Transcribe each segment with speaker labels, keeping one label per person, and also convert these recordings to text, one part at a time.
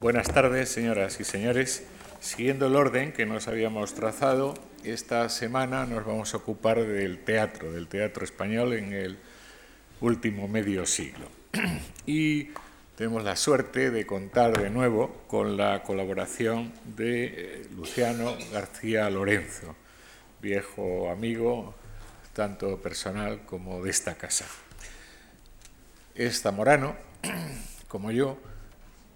Speaker 1: Buenas tardes, señoras y señores. Siguiendo el orden que nos habíamos trazado, esta semana nos vamos a ocupar del teatro, del teatro español en el último medio siglo. Y tenemos la suerte de contar de nuevo con la colaboración de eh, Luciano García Lorenzo, viejo amigo, tanto personal como de esta casa. Es zamorano, como yo,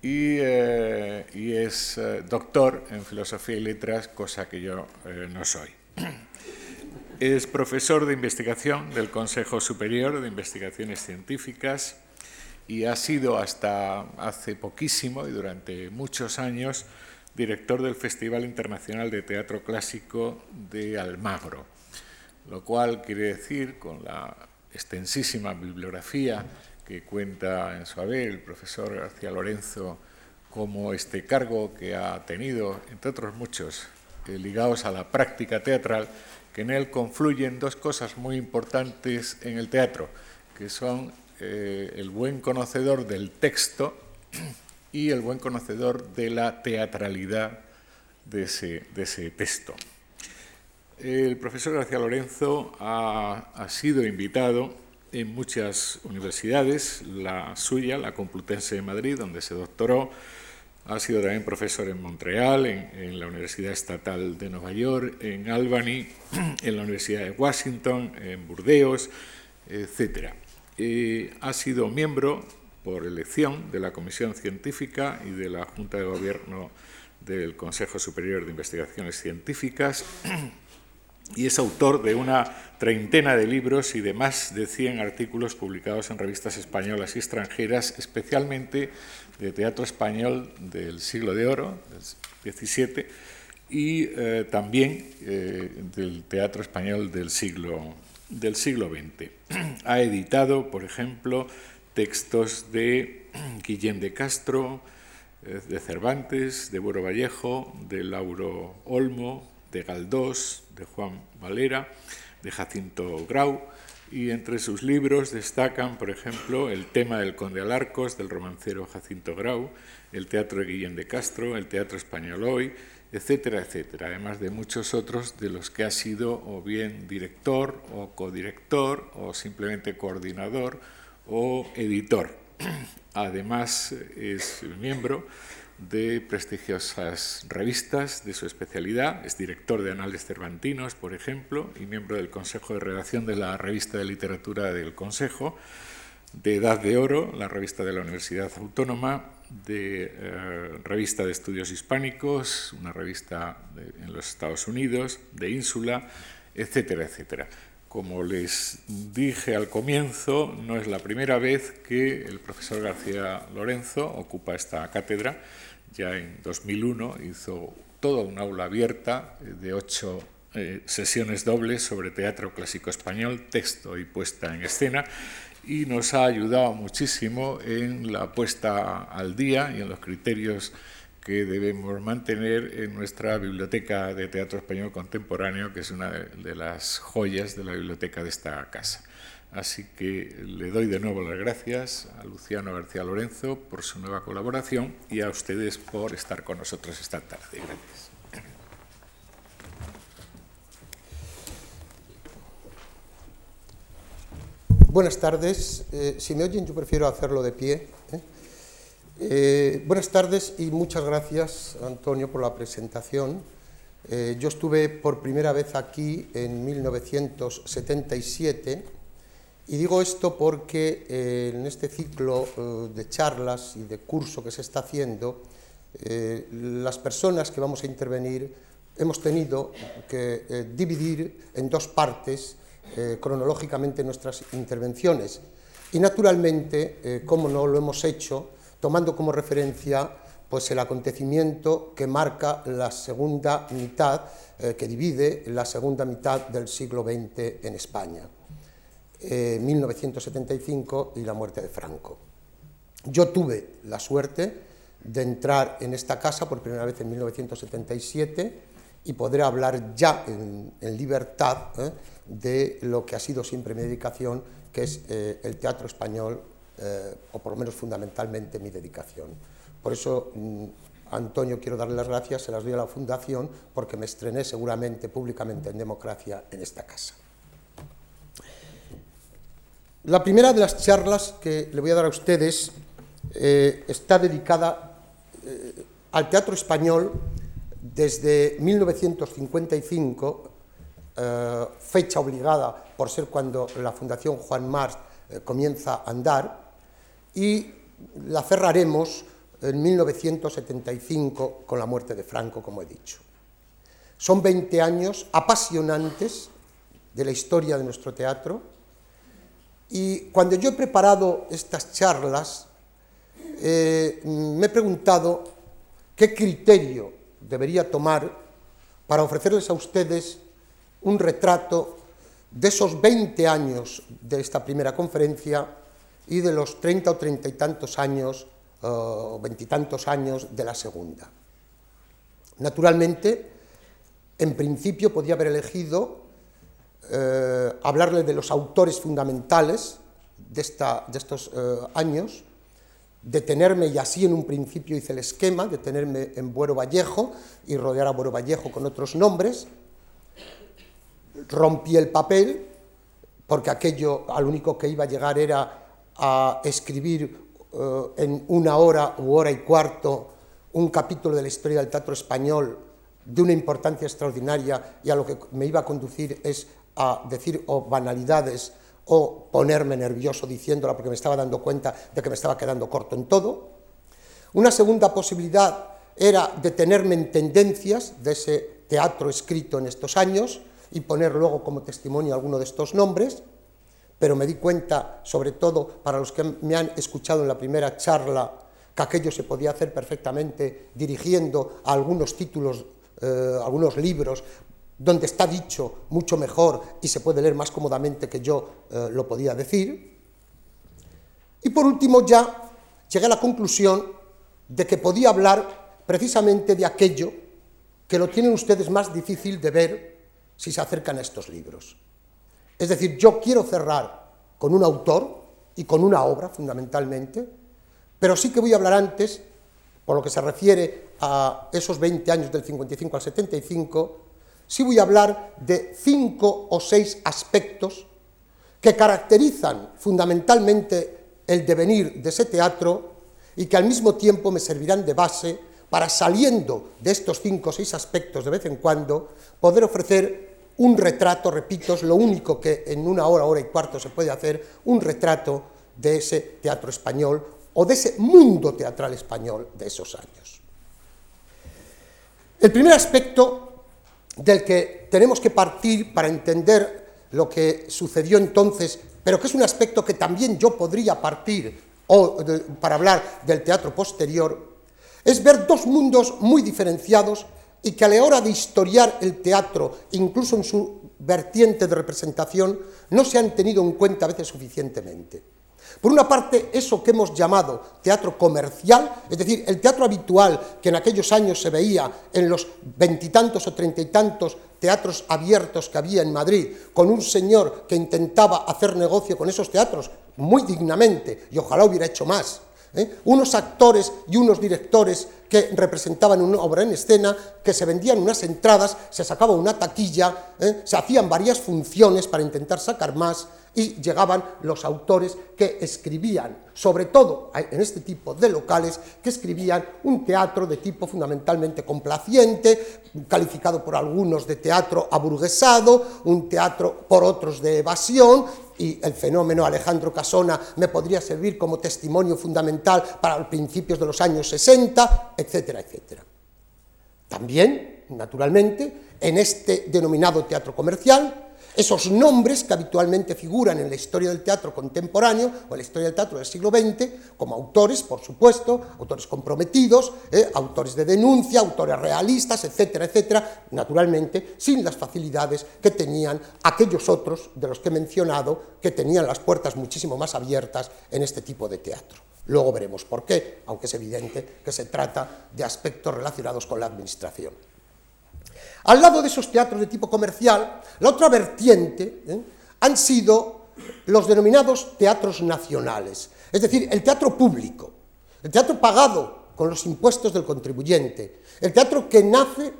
Speaker 1: eh, y, es eh, doctor en filosofía y letras, cosa que yo eh, no soy. Es profesor de investigación del Consejo Superior de Investigaciones Científicas y ha sido hasta hace poquísimo y durante muchos años director del Festival Internacional de Teatro Clásico de Almagro, lo cual quiere decir, con la extensísima bibliografía que cuenta en su haber el profesor García Lorenzo como este cargo que ha tenido, entre otros muchos, eh, ligados a la práctica teatral, que en él confluyen dos cosas muy importantes en el teatro, que son eh, el buen conocedor del texto y el buen conocedor de la teatralidad de ese, de ese texto. El profesor García Lorenzo ha, ha sido invitado en muchas universidades, la suya, la Complutense de Madrid, donde se doctoró, ha sido también profesor en Montreal, en, la Universidad Estatal de Nueva York, en Albany, en la Universidad de Washington, en Burdeos, etc. ha sido miembro por elección de la Comisión Científica y de la Junta de Gobierno del Consejo Superior de Investigaciones Científicas y es autor de una treintena de libros y de más de 100 artículos publicados en revistas españolas y extranjeras, especialmente de teatro español del siglo de oro, del XVII, y eh, también eh, del teatro español del siglo, del siglo XX. Ha editado, por ejemplo, textos de Guillén de Castro, eh, de Cervantes, de Buero Vallejo, de Lauro Olmo, de Galdós, de Juan Valera, de Jacinto Grau, y entre sus libros destacan, por ejemplo, El tema del conde Alarcos, del romancero Jacinto Grau, El teatro de Guillén de Castro, El teatro español hoy, etcétera, etcétera, además de muchos otros de los que ha sido o bien director o codirector o simplemente coordinador o editor. Además es miembro de prestigiosas revistas de su especialidad. Es director de Anales Cervantinos, por ejemplo, y miembro del Consejo de Redacción de la Revista de Literatura del Consejo, de Edad de Oro, la revista de la Universidad Autónoma, de eh, Revista de Estudios Hispánicos, una revista en los Estados Unidos, de Ínsula, etcétera, etcétera. Como les dije al comienzo, no es la primera vez que el profesor García Lorenzo ocupa esta cátedra ya en 2001 hizo toda una aula abierta eh, de ocho eh, sesiones dobles sobre teatro clásico español, texto y puesta en escena, y nos ha ayudado muchísimo en la puesta al día y en los criterios que debemos mantener en nuestra biblioteca de teatro español contemporáneo, que es una de las joyas de la biblioteca de esta casa. Así que le doy de nuevo las gracias a Luciano García Lorenzo por su nueva colaboración y a ustedes por estar con nosotros esta tarde. Gracias.
Speaker 2: Buenas tardes. Eh, si me oyen, yo prefiero hacerlo de pie. ¿eh? Eh, buenas tardes y muchas gracias, Antonio, por la presentación. yo estuve por primera vez aquí en 1977 y digo esto porque eh, en este ciclo eh, de charlas y de curso que se está haciendo, eh, las personas que vamos a intervenir hemos tenido que dividir en dos partes cronológicamente nuestras intervenciones. Y naturalmente, como no lo hemos hecho, tomando como referencia pues, el acontecimiento que marca la segunda mitad, que divide la segunda mitad del siglo XX en España. 1975 eh, y la muerte de Franco. Yo tuve la suerte de entrar en esta casa por primera vez en 1977 y poder hablar ya en, libertad ¿eh? de lo que ha sido siempre mi dedicación, que es eh, el teatro español, o por lo menos fundamentalmente mi dedicación. Por eso, mm, Antonio, quiero darle las gracias, se las doy a la Fundación, porque me estrené seguramente públicamente en democracia en esta casa. La primera de las charlas que le voy a dar a ustedes eh, está dedicada eh, al teatro español desde 1955, eh, fecha obligada por ser cuando la Fundación Juan Mars comienza a andar, y la cerraremos en 1975 con la muerte de Franco, como he dicho. Son 20 años apasionantes de la historia de nuestro teatro y cuando yo he preparado estas charlas, eh, me he preguntado qué criterio debería tomar para ofrecerles a ustedes un retrato de esos 20 años de esta primera conferencia y de los 30 o 30 y tantos años o veintitantos años de la segunda. Naturalmente, en principio podía haber elegido eh, hablarle de los autores fundamentales de, esta, de estos eh, años, detenerme, y así en un principio hice el esquema, detenerme en Buero Vallejo y rodear a Buero Vallejo con otros nombres, rompí el papel, porque aquello al único que iba a llegar era a escribir eh, en una hora u hora y cuarto un capítulo de la historia del teatro español de una importancia extraordinaria y a lo que me iba a conducir es a decir o banalidades o ponerme nervioso diciéndola porque me estaba dando cuenta de que me estaba quedando corto en todo. Una segunda posibilidad era detenerme en tendencias de ese teatro escrito en estos años y poner luego como testimonio alguno de estos nombres pero me di cuenta, sobre todo para los que me han escuchado en la primera charla, que aquello se podía hacer perfectamente dirigiendo a algunos títulos, eh, algunos libros, donde está dicho mucho mejor y se puede leer más cómodamente que yo eh, lo podía decir. Y por último ya llegué a la conclusión de que podía hablar precisamente de aquello que lo tienen ustedes más difícil de ver si se acercan a estos libros. Es decir, yo quiero cerrar con un autor y con una obra, fundamentalmente, pero sí que voy a hablar antes, por lo que se refiere a esos 20 años del 55 al 75, sí voy a hablar de cinco o seis aspectos que caracterizan fundamentalmente el devenir de ese teatro y que al mismo tiempo me servirán de base para, saliendo de estos cinco o seis aspectos de vez en cuando, poder ofrecer un retrato, repito, es lo único que en una hora, hora y cuarto se puede hacer, un retrato de ese teatro español o de ese mundo teatral español de esos años. El primer aspecto del que tenemos que partir para entender lo que sucedió entonces, pero que es un aspecto que también yo podría partir o para hablar del teatro posterior, es ver dos mundos muy diferenciados y que a la hora de historiar el teatro, incluso en su vertiente de representación, no se han tenido en cuenta a veces suficientemente. Por una parte, eso que hemos llamado teatro comercial, es decir, el teatro habitual que en aquellos años se veía en los veintitantos o treinta y tantos teatros abiertos que había en Madrid, con un señor que intentaba hacer negocio con esos teatros muy dignamente, y ojalá hubiera hecho más, ¿eh? unos actores y unos directores que representaban una obra en escena, que se vendían unas entradas, se sacaba una taquilla, ¿eh? se hacían varias funciones para intentar sacar más y llegaban los autores que escribían, sobre todo en este tipo de locales, que escribían un teatro de tipo fundamentalmente complaciente, calificado por algunos de teatro aburguesado, un teatro por otros de evasión, y el fenómeno Alejandro Casona me podría servir como testimonio fundamental para los principios de los años 60, etcétera, etcétera. También, naturalmente, en este denominado teatro comercial, esos nombres que habitualmente figuran en la historia del teatro contemporáneo o en la historia del teatro del siglo XX, como autores, por supuesto, autores comprometidos, eh, autores de denuncia, autores realistas, etcétera, etcétera, naturalmente sin las facilidades que tenían aquellos otros de los que he mencionado, que tenían las puertas muchísimo más abiertas en este tipo de teatro. Luego veremos por qué, aunque es evidente que se trata de aspectos relacionados con la administración. Al lado de esos teatros de tipo comercial, la otra vertiente ¿eh? han sido los denominados teatros nacionales, es decir, el teatro público, el teatro pagado con los impuestos del contribuyente. El teatro que nace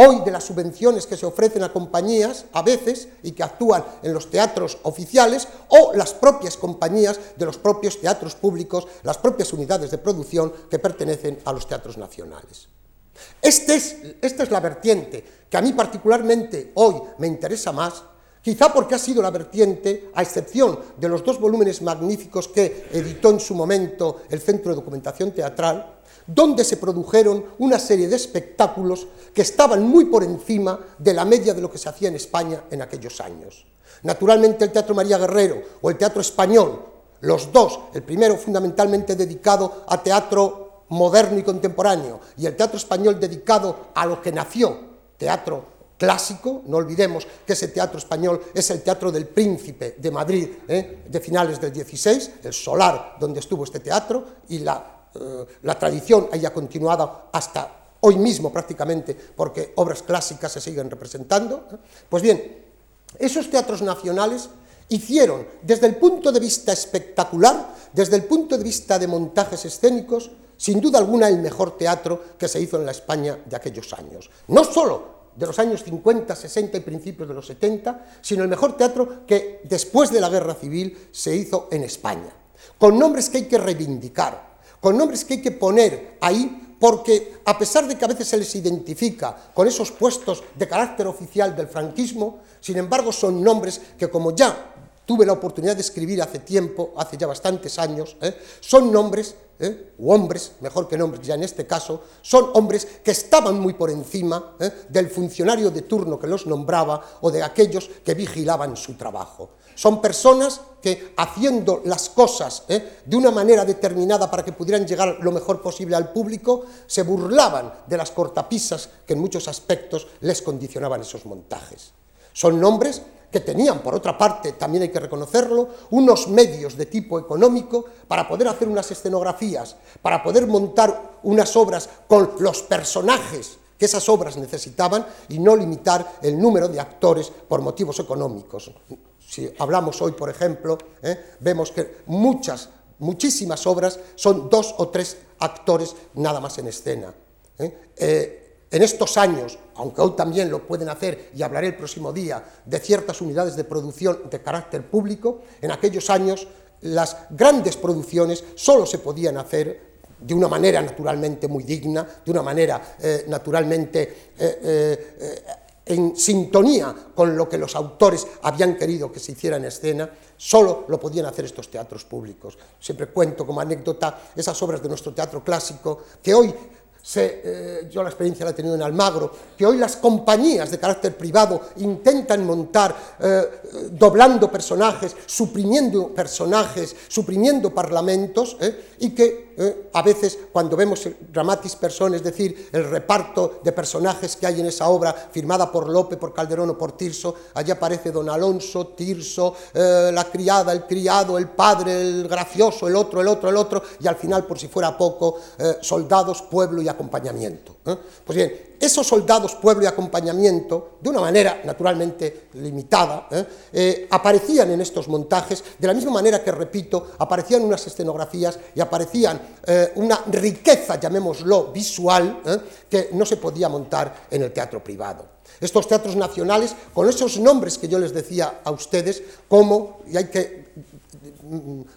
Speaker 2: hoy de las subvenciones que se ofrecen a compañías a veces y que actúan en los teatros oficiales o las propias compañías de los propios teatros públicos, las propias unidades de producción que pertenecen a los teatros nacionales. Este es, esta es la vertiente que a mí particularmente hoy me interesa más, quizá porque ha sido la vertiente, a excepción de los dos volúmenes magníficos que editó en su momento el Centro de Documentación Teatral, donde se produjeron una serie de espectáculos que estaban muy por encima de la media de lo que se hacía en España en aquellos años. Naturalmente el Teatro María Guerrero o el Teatro Español, los dos, el primero fundamentalmente dedicado a teatro moderno y contemporáneo y el Teatro Español dedicado a lo que nació, teatro clásico, no olvidemos que ese teatro español es el Teatro del Príncipe de Madrid ¿eh? de finales del 16, el solar donde estuvo este teatro, y la eh, la tradición haya continuado hasta hoy mismo prácticamente, porque obras clásicas se siguen representando. ¿eh? Pues bien, esos teatros nacionales hicieron, desde el punto de vista espectacular, desde el punto de vista de montajes escénicos, sin duda alguna el mejor teatro que se hizo en la España de aquellos años. No solo de los años 50, 60 y principios de los 70, sino el mejor teatro que después de la guerra civil se hizo en España, con nombres que hay que reivindicar, con nombres que hay que poner ahí porque a pesar de que a veces se les identifica con esos puestos de carácter oficial del franquismo, sin embargo son nombres que como ya tuve la oportunidad de escribir hace tiempo, hace ya bastantes años, ¿eh? son nombres, ¿eh? o hombres, mejor que nombres ya en este caso, son hombres que estaban muy por encima ¿eh? del funcionario de turno que los nombraba o de aquellos que vigilaban su trabajo. Son personas que haciendo las cosas ¿eh? de una manera determinada para que pudieran llegar lo mejor posible al público, se burlaban de las cortapisas que en muchos aspectos les condicionaban esos montajes. Son nombres que tenían, por otra parte, también hay que reconocerlo, unos medios de tipo económico para poder hacer unas escenografías, para poder montar unas obras con los personajes que esas obras necesitaban y no limitar el número de actores por motivos económicos. Si hablamos hoy, por ejemplo, ¿eh? vemos que muchas, muchísimas obras son dos o tres actores nada más en escena. ¿eh? Eh, en estos años, aunque hoy también lo pueden hacer, y hablaré el próximo día, de ciertas unidades de producción de carácter público, en aquellos años las grandes producciones solo se podían hacer de una manera naturalmente muy digna, de una manera naturalmente en sintonía con lo que los autores habían querido que se hiciera en escena, solo lo podían hacer estos teatros públicos. Siempre cuento como anécdota esas obras de nuestro teatro clásico que hoy eh, yo la experiencia la he tenido en Almagro, que hoy las compañías de carácter privado intentan montar eh, doblando personajes, suprimiendo personajes, suprimiendo parlamentos, eh, y que a veces cuando vemos dramatis personas, es decir, el reparto de personajes que hay en esa obra, firmada por Lope, por Calderón o por Tirso, allí aparece don Alonso, Tirso, la criada, el criado, el padre, el gracioso, el otro, el otro, el otro, y al final, por si fuera poco, soldados, pueblo y acompañamiento. ¿Eh? Pues bien, esos soldados, pueblo y acompañamiento, de una manera naturalmente limitada, ¿eh? Eh, aparecían en estos montajes de la misma manera que, repito, aparecían unas escenografías y aparecían una riqueza, llamémoslo, visual, que no se podía montar en el teatro privado. Estos teatros nacionales, con esos nombres que yo les decía a ustedes, como, y hay que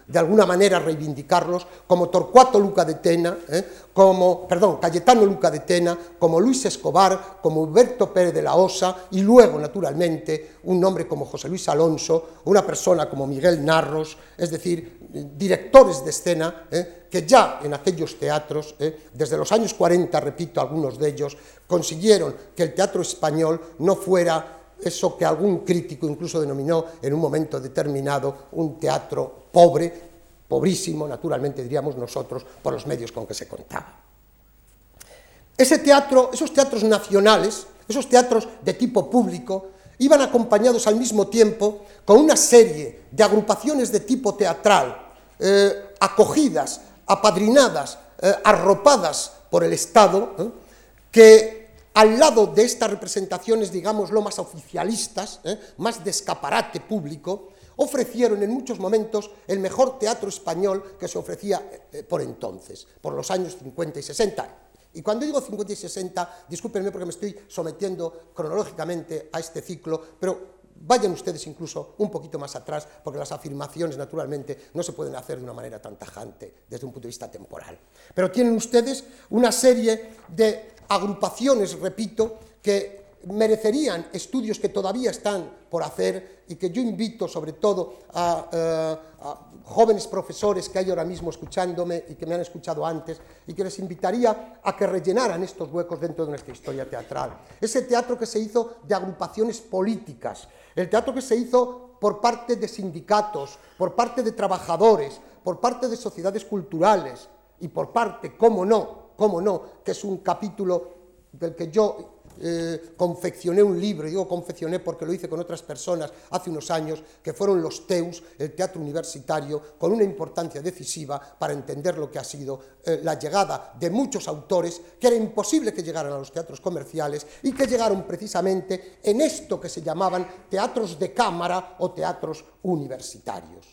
Speaker 2: de alguna manera reivindicarlos, como Torcuato Luca de Tena, ¿eh? como, perdón, Cayetano Luca de Tena, como Luis Escobar, como Huberto Pérez de la Osa, y luego, naturalmente, un nombre como José Luis Alonso, una persona como Miguel Narros, es decir, directores de escena ¿eh? que ya en aquellos teatros, ¿eh? desde los años 40, repito, algunos de ellos, consiguieron que el teatro español no fuera eso que algún crítico incluso denominó en un momento determinado un teatro pobre, pobrísimo, naturalmente diríamos nosotros, por los medios con que se contaba. Ese teatro, esos teatros nacionales, esos teatros de tipo público, iban acompañados al mismo tiempo con una serie de agrupaciones de tipo teatral, eh, acogidas, apadrinadas, eh, arropadas por el Estado, que al lado de estas representaciones, digamos, lo más oficialistas, ¿eh? más de escaparate público, ofrecieron en muchos momentos el mejor teatro español que se ofrecía eh, por entonces, por los años 50 y 60. Y cuando digo 50 y 60, discúlpenme porque me estoy sometiendo cronológicamente a este ciclo, pero vayan ustedes incluso un poquito más atrás, porque las afirmaciones, naturalmente, no se pueden hacer de una manera tan tajante desde un punto de vista temporal. Pero tienen ustedes una serie de agrupaciones, repito, que merecerían estudios que todavía están por hacer y que yo invito sobre todo a, eh, jóvenes profesores que hay ahora mismo escuchándome y que me han escuchado antes y que les invitaría a que rellenaran estos huecos dentro de nuestra historia teatral. Ese teatro que se hizo de agrupaciones políticas, el teatro que se hizo por parte de sindicatos, por parte de trabajadores, por parte de sociedades culturales y por parte, cómo no, cómo no, que es un capítulo del que yo eh, confeccioné un libro, digo confeccioné porque lo hice con otras personas hace unos años, que fueron los TEUS, el teatro universitario, con una importancia decisiva para entender lo que ha sido eh, la llegada de muchos autores, que era imposible que llegaran a los teatros comerciales y que llegaron precisamente en esto que se llamaban teatros de cámara o teatros universitarios.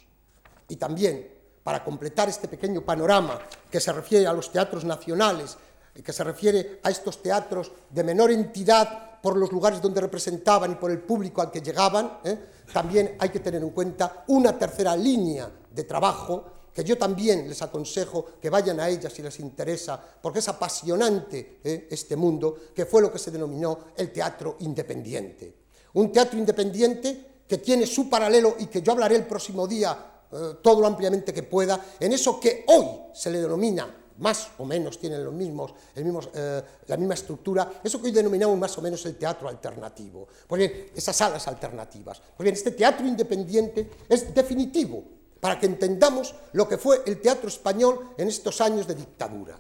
Speaker 2: Y también, para completar este pequeño panorama que se refiere a los teatros nacionales, que se refiere a estos teatros de menor entidad por los lugares donde representaban y por el público al que llegaban, ¿eh? también hay que tener en cuenta una tercera línea de trabajo que yo también les aconsejo que vayan a ella si les interesa, porque es apasionante ¿eh? este mundo, que fue lo que se denominó el teatro independiente. Un teatro independiente que tiene su paralelo y que yo hablaré el próximo día eh, todo lo ampliamente que pueda, en eso que hoy se le denomina más o menos tienen los mismos, eh, la misma estructura, eso que hoy denominamos más o menos el teatro alternativo. Pues bien, esas salas alternativas. Pues bien, este teatro independiente es definitivo para que entendamos lo que fue el teatro español en estos años de dictadura.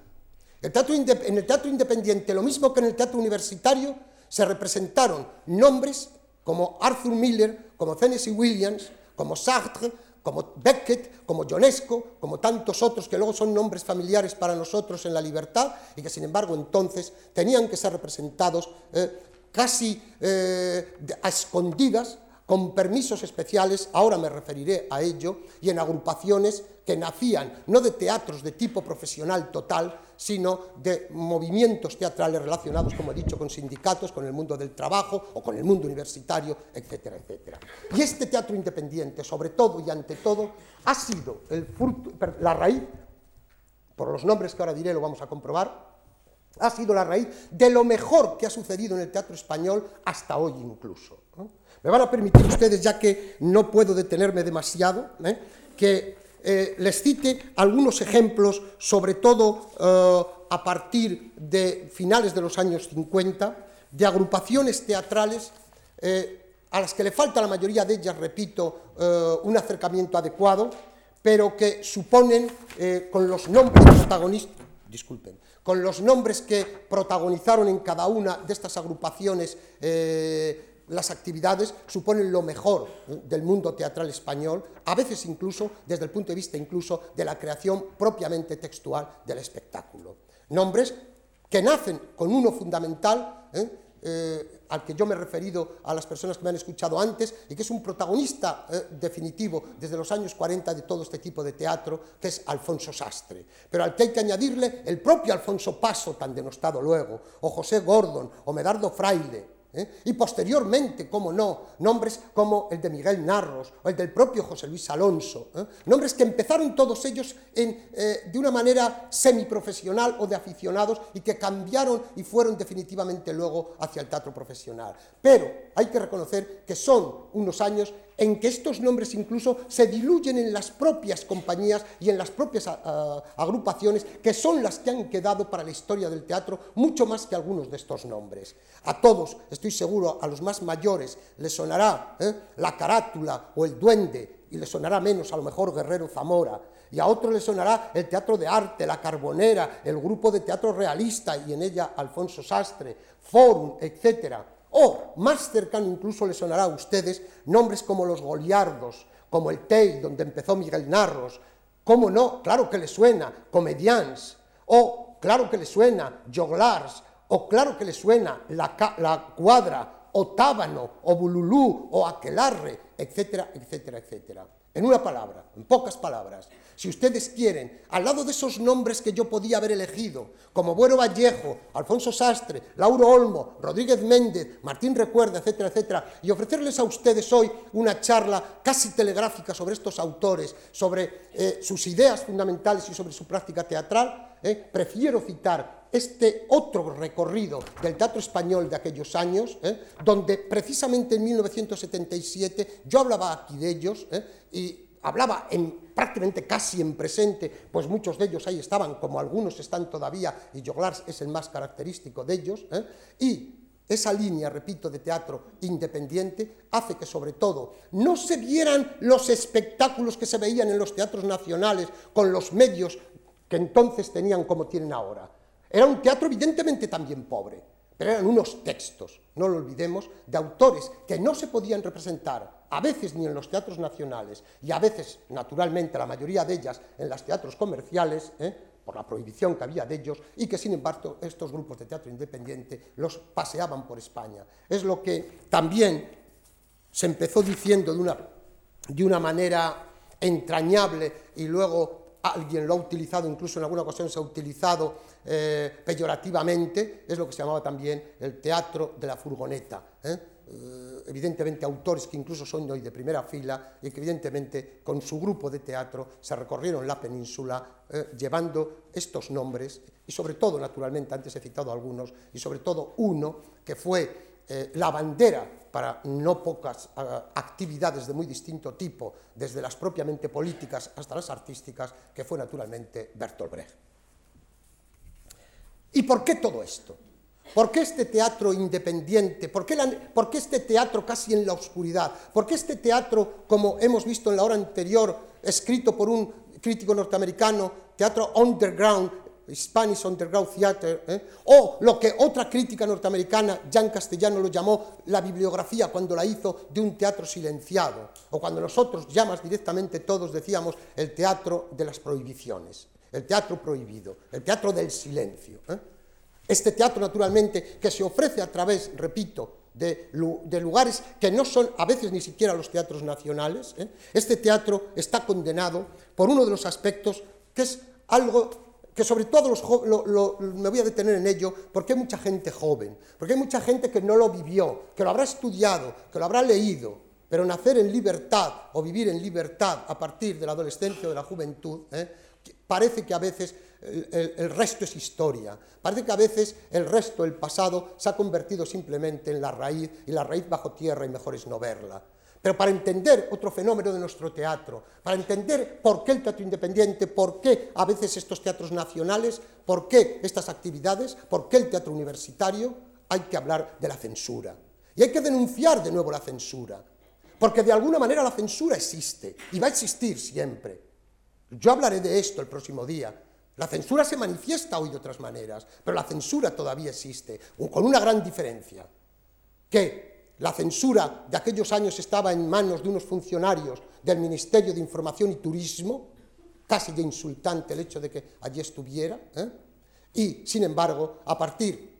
Speaker 2: En el teatro independiente, lo mismo que en el teatro universitario, se representaron nombres como Arthur Miller, como Tennessee Williams, como Sartre, como Beckett, como Ionesco, como tantos otros que luego son nombres familiares para nosotros en la libertad y que sin embargo entonces tenían que ser representados eh, casi eh, a escondidas con permisos especiales, ahora me referiré a ello, y en agrupaciones que nacían no de teatros de tipo profesional total, sino de movimientos teatrales relacionados, como he dicho, con sindicatos, con el mundo del trabajo o con el mundo universitario, etcétera, etcétera. Y este teatro independiente, sobre todo y ante todo, ha sido la raíz, por los nombres que ahora diré lo vamos a comprobar, ha sido la raíz de lo mejor que ha sucedido en el teatro español hasta hoy incluso. Me van a permitir ustedes, ya que no puedo detenerme demasiado, ¿eh? que eh, les cite algunos ejemplos, sobre todo eh, a partir de finales de los años 50, de agrupaciones teatrales a las que le falta la mayoría de ellas, repito, un acercamiento adecuado, pero que suponen, con los nombres protagonistas, disculpen, con los nombres que protagonizaron en cada una de estas agrupaciones las actividades suponen lo mejor del mundo teatral español, a veces incluso desde el punto de vista incluso de la creación propiamente textual del espectáculo. Nombres que nacen con uno fundamental, ¿eh? Eh, al que yo me he referido a las personas que me han escuchado antes, y que es un protagonista eh, definitivo desde los años 40 de todo este tipo de teatro, que es Alfonso Sastre. Pero al que hay que añadirle el propio Alfonso Paso, tan denostado luego, o José Gordon, o Medardo Fraile, ¿eh? Y posteriormente, como no, nombres como el de Miguel Narros o el del propio José Luis Alonso, ¿eh? nombres que empezaron todos ellos eh, de una manera semiprofesional o de aficionados y que cambiaron y fueron definitivamente luego hacia el teatro profesional. Pero hay que reconocer que son unos años en que estos nombres incluso se diluyen en las propias compañías y en las propias agrupaciones que son las que han quedado para la historia del teatro mucho más que algunos de estos nombres. A todos, estoy seguro, a los más mayores les sonará ¿eh? la carátula o el duende y les sonará menos a lo mejor Guerrero Zamora y a otros les sonará el teatro de arte, la Carbonera, el grupo de teatro realista y en ella Alfonso Sastre, Forum, etcétera. O, más cercano incluso le sonará a ustedes, nombres como los Goliardos, como el Tei, donde empezó Miguel Narros, ¿cómo no? Claro que le suena, Comedians, o claro que le suena, Joglars, o claro que le suena la, la cuadra o Tábano, o Bululú, o Aquelarre, etcétera, etcétera, etcétera. En una palabra, en pocas palabras, si ustedes quieren, al lado de esos nombres que yo podía haber elegido, como Bueno Vallejo, Alfonso Sastre, Lauro Olmo, Rodríguez Méndez, Martín Recuerda, etcétera, etcétera, y ofrecerles a ustedes hoy una charla casi telegráfica sobre estos autores, sobre eh, sus ideas fundamentales y sobre su práctica teatral, eh, prefiero citar este otro recorrido del teatro español de aquellos años, ¿eh? donde precisamente en 1977 yo hablaba aquí de ellos y hablaba en, prácticamente casi en presente, pues muchos de ellos ahí estaban, como algunos están todavía, y Joglars es el más característico de ellos, ¿eh? y esa línea, repito, de teatro independiente hace que sobre todo no se vieran los espectáculos que se veían en los teatros nacionales con los medios que entonces tenían como tienen ahora, era un teatro evidentemente también pobre, pero eran unos textos, no lo olvidemos, de autores que no se podían representar a veces ni en los teatros nacionales y a veces, naturalmente, la mayoría de ellas en los teatros comerciales, ¿eh? por la prohibición que había de ellos, y que sin embargo estos grupos de teatro independiente los paseaban por España. Es lo que también se empezó diciendo de una, de una manera entrañable y luego alguien lo ha utilizado, incluso en alguna ocasión se ha utilizado eh, peyorativamente, es lo que se llamaba también el teatro de la furgoneta. ¿eh? Eh, evidentemente autores que incluso son hoy de primera fila y que evidentemente con su grupo de teatro se recorrieron la península llevando estos nombres y sobre todo, naturalmente, antes he citado algunos, y sobre todo uno que fue la bandera para no pocas actividades de muy distinto tipo, desde las propiamente políticas hasta las artísticas, que fue naturalmente Bertolt Brecht. ¿Y por qué todo esto? ¿Por qué este teatro independiente? ¿Por qué, ¿Por qué, este teatro casi en la oscuridad? ¿Por qué este teatro, como hemos visto en la hora anterior, escrito por un crítico norteamericano, teatro underground, Spanish Underground Theater, ¿eh? o lo que otra crítica norteamericana, Jan Castellano, lo llamó la bibliografía cuando la hizo de un teatro silenciado, o cuando nosotros ya más directamente todos decíamos el teatro de las prohibiciones el teatro prohibido, el teatro del silencio. ¿eh? Este teatro, naturalmente, que se ofrece a través, repito, de, lugares que no son a veces ni siquiera los teatros nacionales, ¿eh? este teatro está condenado por uno de los aspectos que es algo que sobre todo los me voy a detener en ello porque hay mucha gente joven, porque hay mucha gente que no lo vivió, que lo habrá estudiado, que lo habrá leído, pero nacer en libertad o vivir en libertad a partir de la adolescencia o de la juventud, ¿eh? Parece que a veces el, resto es historia, parece que a veces el resto, el pasado, se ha convertido simplemente en la raíz y la raíz bajo tierra y mejor es no verla. Pero para entender otro fenómeno de nuestro teatro, para entender por qué el teatro independiente, por qué a veces estos teatros nacionales, por qué estas actividades, por qué el teatro universitario, hay que hablar de la censura. Y hay que denunciar de nuevo la censura, porque de alguna manera la censura existe y va a existir siempre. Yo hablaré de esto el próximo día. La censura se manifiesta hoy de otras maneras, pero la censura todavía existe, con una gran diferencia, que la censura de aquellos años estaba en manos de unos funcionarios del Ministerio de Información y Turismo, casi de insultante el hecho de que allí estuviera, ¿eh? y sin embargo, a partir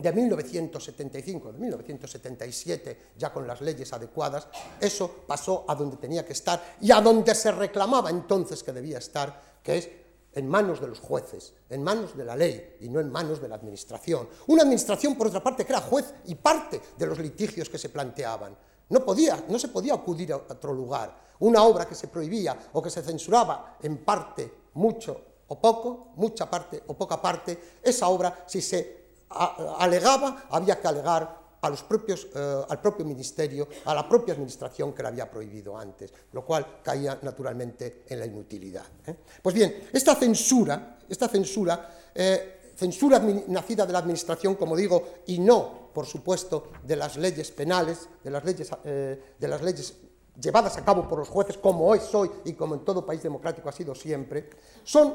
Speaker 2: de 1975, de 1977, ya con las leyes adecuadas, eso pasó a donde tenía que estar y a donde se reclamaba entonces que debía estar, que es en manos de los jueces, en manos de la ley y no en manos de la administración. Una administración, por otra parte, que era juez y parte de los litigios que se planteaban. No, podía, no se podía acudir a otro lugar. Una obra que se prohibía o que se censuraba en parte, mucho o poco, mucha parte o poca parte, esa obra, si se alegaba, había que alegar eh, al propio ministerio, a la propia administración que la había prohibido antes, lo cual caía naturalmente en la inutilidad. ¿eh? Pues bien, esta censura, esta censura, eh, censura nacida de la administración, como digo, y no, por supuesto, de las leyes penales, de las leyes, de las leyes llevadas a cabo por los jueces, como hoy soy y como en todo país democrático ha sido siempre, son,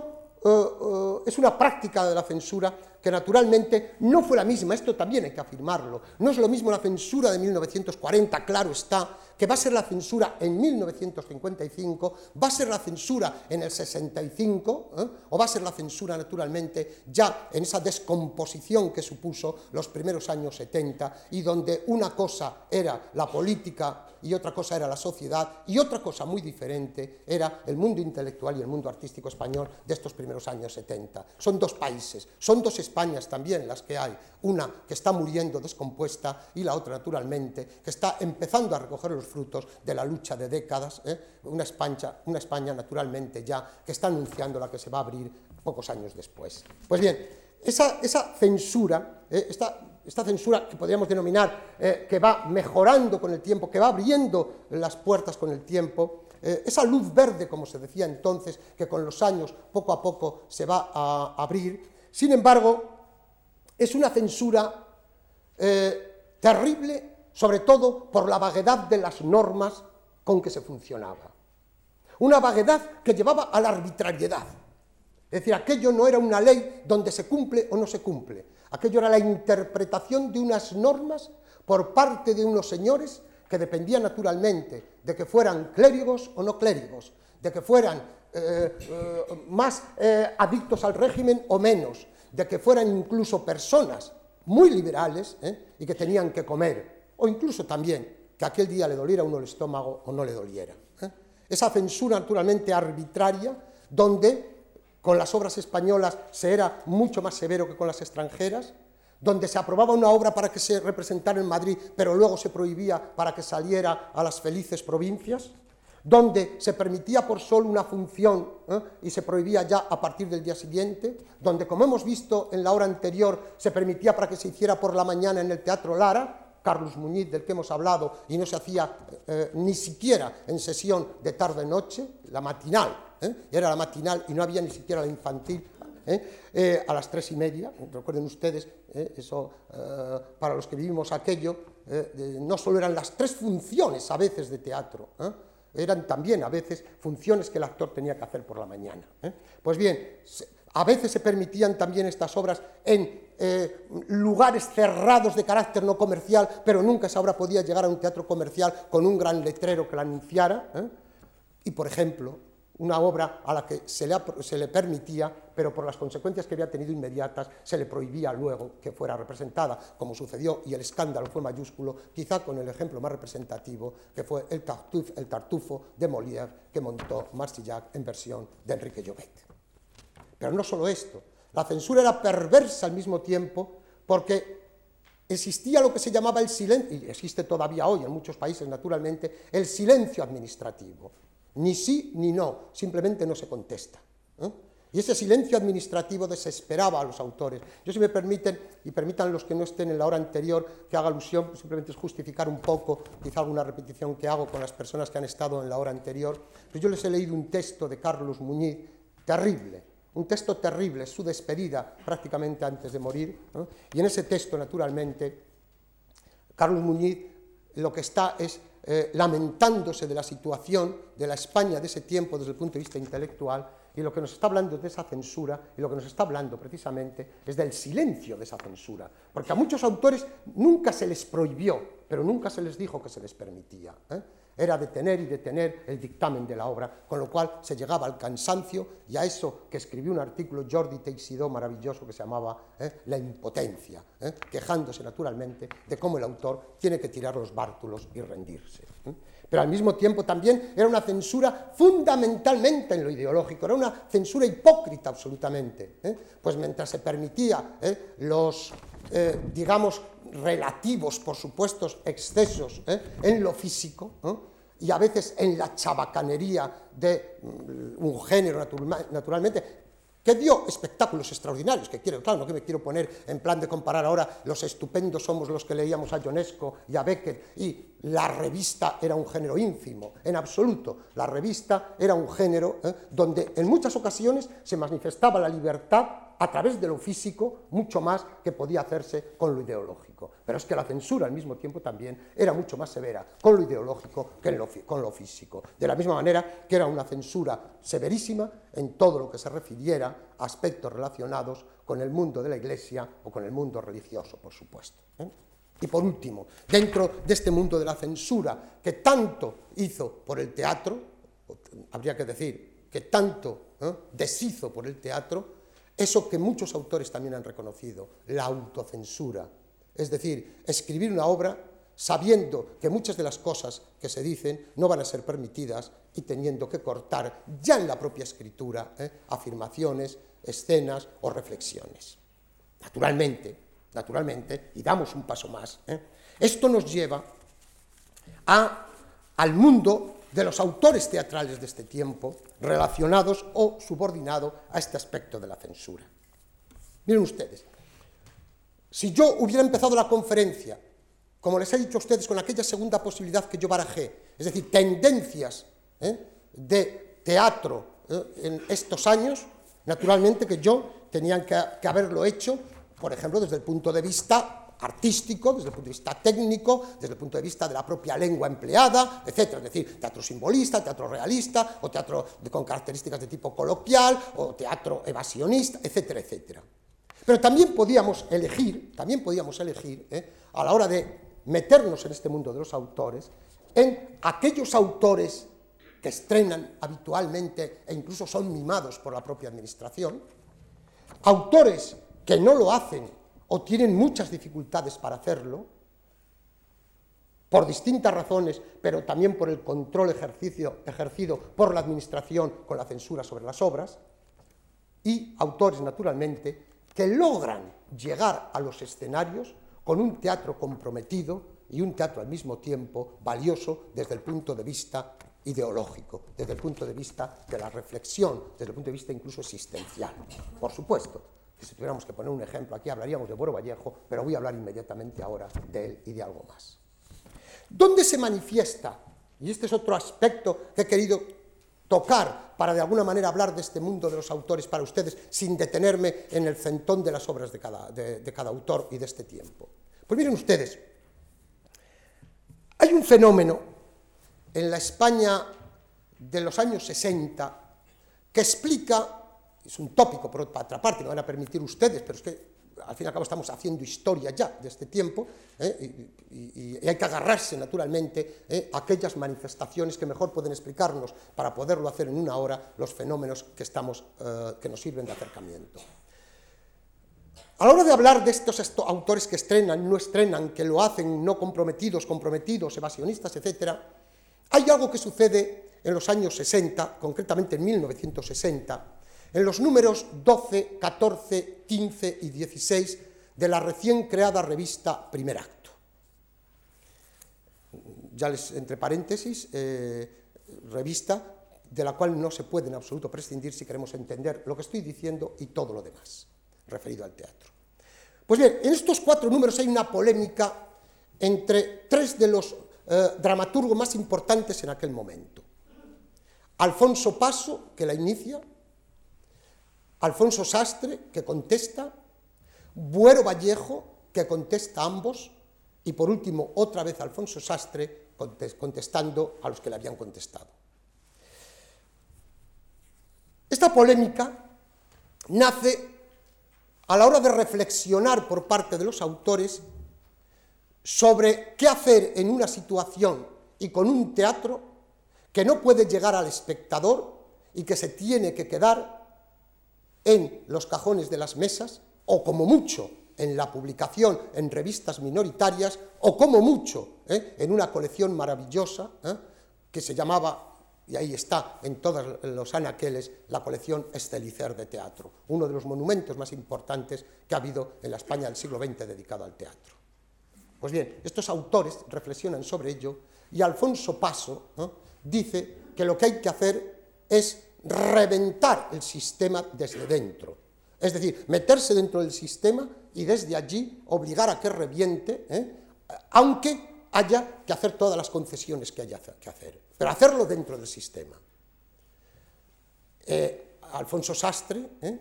Speaker 2: es una práctica de la censura que naturalmente no fue la misma, esto también hay que afirmarlo. No es lo mismo la censura de 1940, claro está, que va a ser la censura en 1955, va a ser la censura en el 65, ¿eh? o va a ser la censura naturalmente ya en esa descomposición que supuso los primeros años 70 y donde una cosa era la política y otra cosa era la sociedad y otra cosa muy diferente era el mundo intelectual y el mundo artístico español de estos primeros años 70. Son dos países, son dos Españas también las que hay, una que está muriendo descompuesta y la otra naturalmente que está empezando a recoger los frutos de la lucha de décadas, ¿eh? una, España, una España naturalmente ya que está anunciando la que se va a abrir pocos años después. Pues bien, esa, censura, ¿eh? esta censura que podríamos denominar eh, que va mejorando con el tiempo, que va abriendo las puertas con el tiempo, esa luz verde, como se decía entonces, que con los años poco a poco se va a abrir, sin embargo, es una censura eh, terrible, sobre todo por la vaguedad de las normas con que se funcionaba. Una vaguedad que llevaba a la arbitrariedad. Es decir, aquello no era una ley donde se cumple o no se cumple, Aquello era la interpretación de unas normas por parte de unos señores que dependían naturalmente de que fueran clérigos o no clérigos, de que fueran más eh, adictos al régimen o menos, de que fueran incluso personas muy liberales y que tenían que comer, o incluso también que aquel día le doliera uno el estómago o no le doliera. Esa censura naturalmente arbitraria, donde con las obras españolas se era mucho más severo que con las extranjeras, donde se aprobaba una obra para que se representara en Madrid, pero luego se prohibía para que saliera a las felices provincias, donde se permitía por solo una función ¿eh? y se prohibía ya a partir del día siguiente, donde, como hemos visto en la hora anterior, se permitía para que se hiciera por la mañana en el Teatro Lara, Carlos Muñiz, del que hemos hablado, y no se hacía eh, ni siquiera en sesión de tarde-noche, la matinal, ¿eh? era la matinal y no había ni siquiera la infantil, ¿eh? a las tres y media, recuerden ustedes, eso para los que vivimos aquello, no solo eran las tres funciones a veces de teatro, eran también a veces funciones que el actor tenía que hacer por la mañana. Pues bien, a veces se permitían también estas obras en eh, lugares cerrados de carácter no comercial, pero nunca esa obra podía llegar a un teatro comercial con un gran letrero que la anunciara. ¿eh? Y, por ejemplo, una obra a la que se le, permitía, pero por las consecuencias que había tenido inmediatas, se le prohibía luego que fuera representada, como sucedió, y el escándalo fue mayúsculo, quizá con el ejemplo más representativo, que fue el, Tartufo de Molière, que montó Marcillac en versión de Enrique Llobet. Pero no solo esto, la censura era perversa al mismo tiempo porque existía lo que se llamaba el silencio, y existe todavía hoy en muchos países naturalmente, el silencio administrativo. Ni sí ni no, simplemente no se contesta. ¿eh? Y ese silencio administrativo desesperaba a los autores. Yo, si me permiten, y permitan los que no estén en la hora anterior que haga alusión, pues simplemente es justificar un poco, quizá alguna repetición que hago con las personas que han estado en la hora anterior, pues yo les he leído un texto de Carlos Muñiz, terrible, un texto terrible, su despedida prácticamente antes de morir, y en ese texto, naturalmente, Carlos Muñiz lo que está es eh, lamentándose de la situación de la España de ese tiempo desde el punto de vista intelectual, y lo que nos está hablando de esa censura, y lo que nos está hablando precisamente es del silencio de esa censura, porque a muchos autores nunca se les prohibió, pero nunca se les dijo que se les permitía. ¿eh? Era detener y detener el dictamen de la obra, con lo cual se llegaba al cansancio y a eso que escribió un artículo Jordi Teixidó maravilloso que se llamaba ¿eh? La impotencia, ¿eh? quejándose naturalmente de cómo el autor tiene que tirar los bártulos y rendirse. ¿eh? Pero al mismo tiempo también era una censura fundamentalmente en lo ideológico, era una censura hipócrita absolutamente, pues mientras se permitía los, digamos, relativos, por supuestos excesos ¿eh? en lo físico y a veces en la chabacanería de mm, un género naturalmente que dio espectáculos extraordinarios, que quiero, claro, no que me quiero poner en plan de comparar ahora los estupendos somos los que leíamos a Ionesco y a Becker, y la revista era un género ínfimo, en absoluto. La revista era un género ¿eh? donde en muchas ocasiones se manifestaba la libertad a través de lo físico mucho más que podía hacerse con lo ideológico. Pero es que la censura al mismo tiempo también era mucho más severa con lo ideológico que con lo físico. De la misma manera que era una censura severísima en todo lo que se refiriera a aspectos relacionados con el mundo de la Iglesia o con el mundo religioso, por supuesto. ¿eh? Y por último, dentro de este mundo de la censura que tanto hizo por el teatro, habría que decir que tanto ¿eh? deshizo por el teatro, eso que muchos autores también han reconocido, la autocensura. Es decir, escribir una obra sabiendo que muchas de las cosas que se dicen no van a ser permitidas y teniendo que cortar ya en la propia escritura ¿eh? afirmaciones, escenas o reflexiones. Naturalmente, naturalmente, y damos un paso más, ¿eh? esto nos lleva a, al mundo de los autores teatrales de este tiempo relacionados o subordinados a este aspecto de la censura. Miren ustedes, si yo hubiera empezado la conferencia, como les he dicho a ustedes, con aquella segunda posibilidad que yo barajé, es decir, tendencias ¿eh? de teatro ¿eh? en estos años, naturalmente que yo tenía que haberlo hecho, por ejemplo, desde el punto de vista artístico, desde el punto de vista técnico, desde el punto de vista de la propia lengua empleada, etc. Es decir, teatro simbolista, teatro realista, o teatro con características de tipo coloquial, o teatro evasionista, etcétera, etcétera. Pero también podíamos elegir, también podíamos elegir, ¿eh? a la hora de meternos en este mundo de los autores, en aquellos autores que estrenan habitualmente e incluso son mimados por la propia administración, autores que no lo hacen o tienen muchas dificultades para hacerlo, por distintas razones, pero también por el control ejercido por la Administración con la censura sobre las obras, y autores, naturalmente, que logran llegar a los escenarios con un teatro comprometido y un teatro al mismo tiempo valioso desde el punto de vista ideológico, desde el punto de vista de la reflexión, desde el punto de vista incluso existencial. Por supuesto, si tuviéramos que poner un ejemplo aquí, hablaríamos de Buero Vallejo, pero voy a hablar inmediatamente ahora de él y de algo más. ¿Dónde se manifiesta? Y este es otro aspecto que he querido tocar para de alguna manera hablar de este mundo de los autores para ustedes sin detenerme en el centón de las obras de cada, de cada autor y de este tiempo. Pues miren ustedes, hay un fenómeno en la España de los años 60 que explica es un tópico por otra parte, me van a permitir ustedes, pero es que al fin y al cabo estamos haciendo historia ya de este tiempo ¿eh? y, hay que agarrarse naturalmente ¿eh? a aquellas manifestaciones que mejor pueden explicarnos para poderlo hacer en una hora los fenómenos que, estamos, eh, que nos sirven de acercamiento. A la hora de hablar de estos, autores que estrenan, no estrenan, que lo hacen no comprometidos, comprometidos, evasionistas, etc., hay algo que sucede en los años 60, concretamente en 1960, en los números 12, 14, 15 y 16 de la recién creada revista Primer Acto. Ya les, entre paréntesis, eh, revista de la cual no se puede en absoluto prescindir si queremos entender lo que estoy diciendo y todo lo demás referido al teatro. Pues bien, en estos cuatro números hay una polémica entre tres de los eh, dramaturgos más importantes en aquel momento. Alfonso Paso, que la inicia, Alfonso Sastre, que contesta, Buero Vallejo, que contesta a ambos, y por último, otra vez Alfonso Sastre, contestando a los que le habían contestado. Esta polémica nace a la hora de reflexionar por parte de los autores sobre qué hacer en una situación y con un teatro que no puede llegar al espectador y que se tiene que quedar en los cajones de las mesas, o como mucho en la publicación en revistas minoritarias, o como mucho ¿eh? en una colección maravillosa ¿eh? que se llamaba, y ahí está en todos los anaqueles, la colección Estelicer de Teatro, uno de los monumentos más importantes que ha habido en la España del siglo XX dedicado al teatro. Pues bien, estos autores reflexionan sobre ello y Alfonso Paso dice que lo que hay que hacer es reventar el sistema desde dentro. Es decir, meterse dentro del sistema y desde allí obligar a que reviente, ¿eh? aunque haya que hacer todas las concesiones que haya que hacer, pero hacerlo dentro del sistema. Eh, Alfonso Sastre, ¿eh?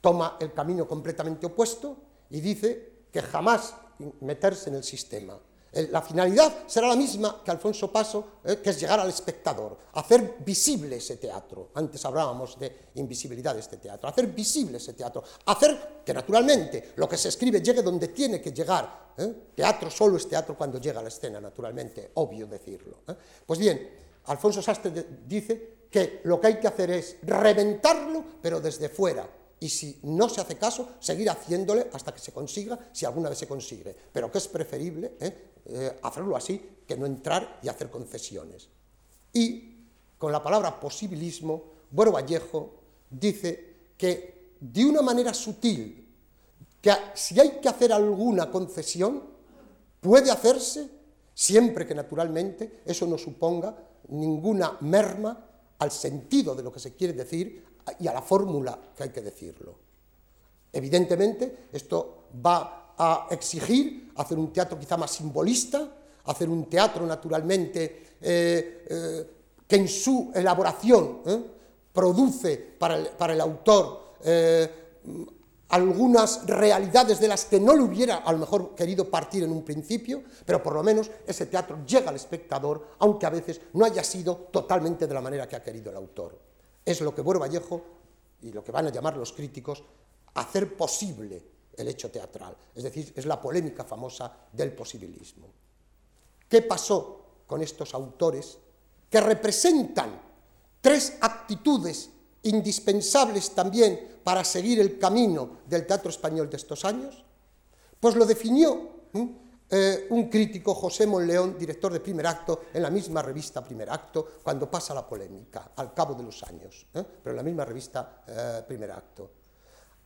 Speaker 2: toma el camino completamente opuesto y dice que jamás meterse en el sistema. La finalidad será la misma que Alfonso Paso, eh, que es llegar al espectador, hacer visible ese teatro. Antes hablábamos de invisibilidad de este teatro, hacer visible ese teatro, hacer que naturalmente lo que se escribe llegue donde tiene que llegar. ¿eh? Teatro solo es teatro cuando llega a la escena, naturalmente, obvio decirlo. ¿eh? Pues bien, Alfonso Sastre dice que lo que hay que hacer es reventarlo, pero desde fuera, y si no se hace caso, seguir haciéndole hasta que se consiga, si alguna vez se consigue, pero que es preferible ¿eh? Eh, hacerlo así que no entrar y hacer concesiones. Y con la palabra posibilismo, Buero Vallejo dice que de una manera sutil, que si hay que hacer alguna concesión, puede hacerse siempre que naturalmente eso no suponga ninguna merma al sentido de lo que se quiere decir y a la fórmula que hay que decirlo. Evidentemente, esto va a exigir hacer un teatro quizá más simbolista, hacer un teatro naturalmente eh, eh, que en su elaboración eh, produce para el, autor algunas realidades de las que no le hubiera a lo mejor querido partir en un principio, pero por lo menos ese teatro llega al espectador, aunque a veces no haya sido totalmente de la manera que ha querido el autor. Es lo que Buero Vallejo y lo que van a llamar los críticos hacer posible el hecho teatral, es decir, es la polémica famosa del posibilismo. ¿Qué pasó con estos autores que representan tres actitudes indispensables también para seguir el camino del teatro español de estos años? Pues lo definió un crítico, José Monleón, director de Primer Acto, en la misma revista Primer Acto, cuando pasa la polémica, al cabo de los años, ¿eh? pero en la misma revista eh, Primer Acto.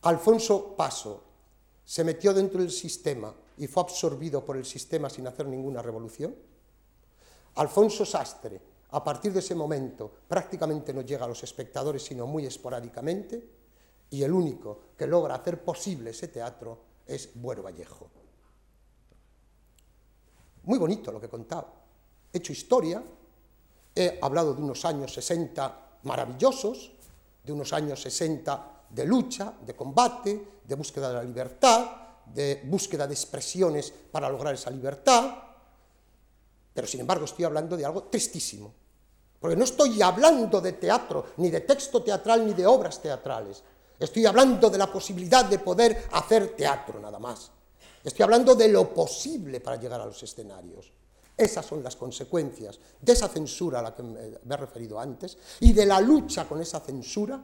Speaker 2: Alfonso Paso se metió dentro del sistema y fue absorbido por el sistema sin hacer ninguna revolución. Alfonso Sastre, a partir de ese momento, prácticamente no llega a los espectadores, sino muy esporádicamente, y el único que logra hacer posible ese teatro es Buero Vallejo. Muy bonito lo que he contado. He hecho historia, he hablado de unos años 60 maravillosos, de unos años 60 de lucha, de combate, de búsqueda de la libertad, de búsqueda de expresiones para lograr esa libertad, pero sin embargo estoy hablando de algo tristísimo, porque no estoy hablando de teatro, ni de texto teatral, ni de obras teatrales, estoy hablando de la posibilidad de poder hacer teatro nada más. Estoy hablando de lo posible para llegar a los escenarios. Esas son las consecuencias de esa censura a la que me he referido antes y de la lucha con esa censura,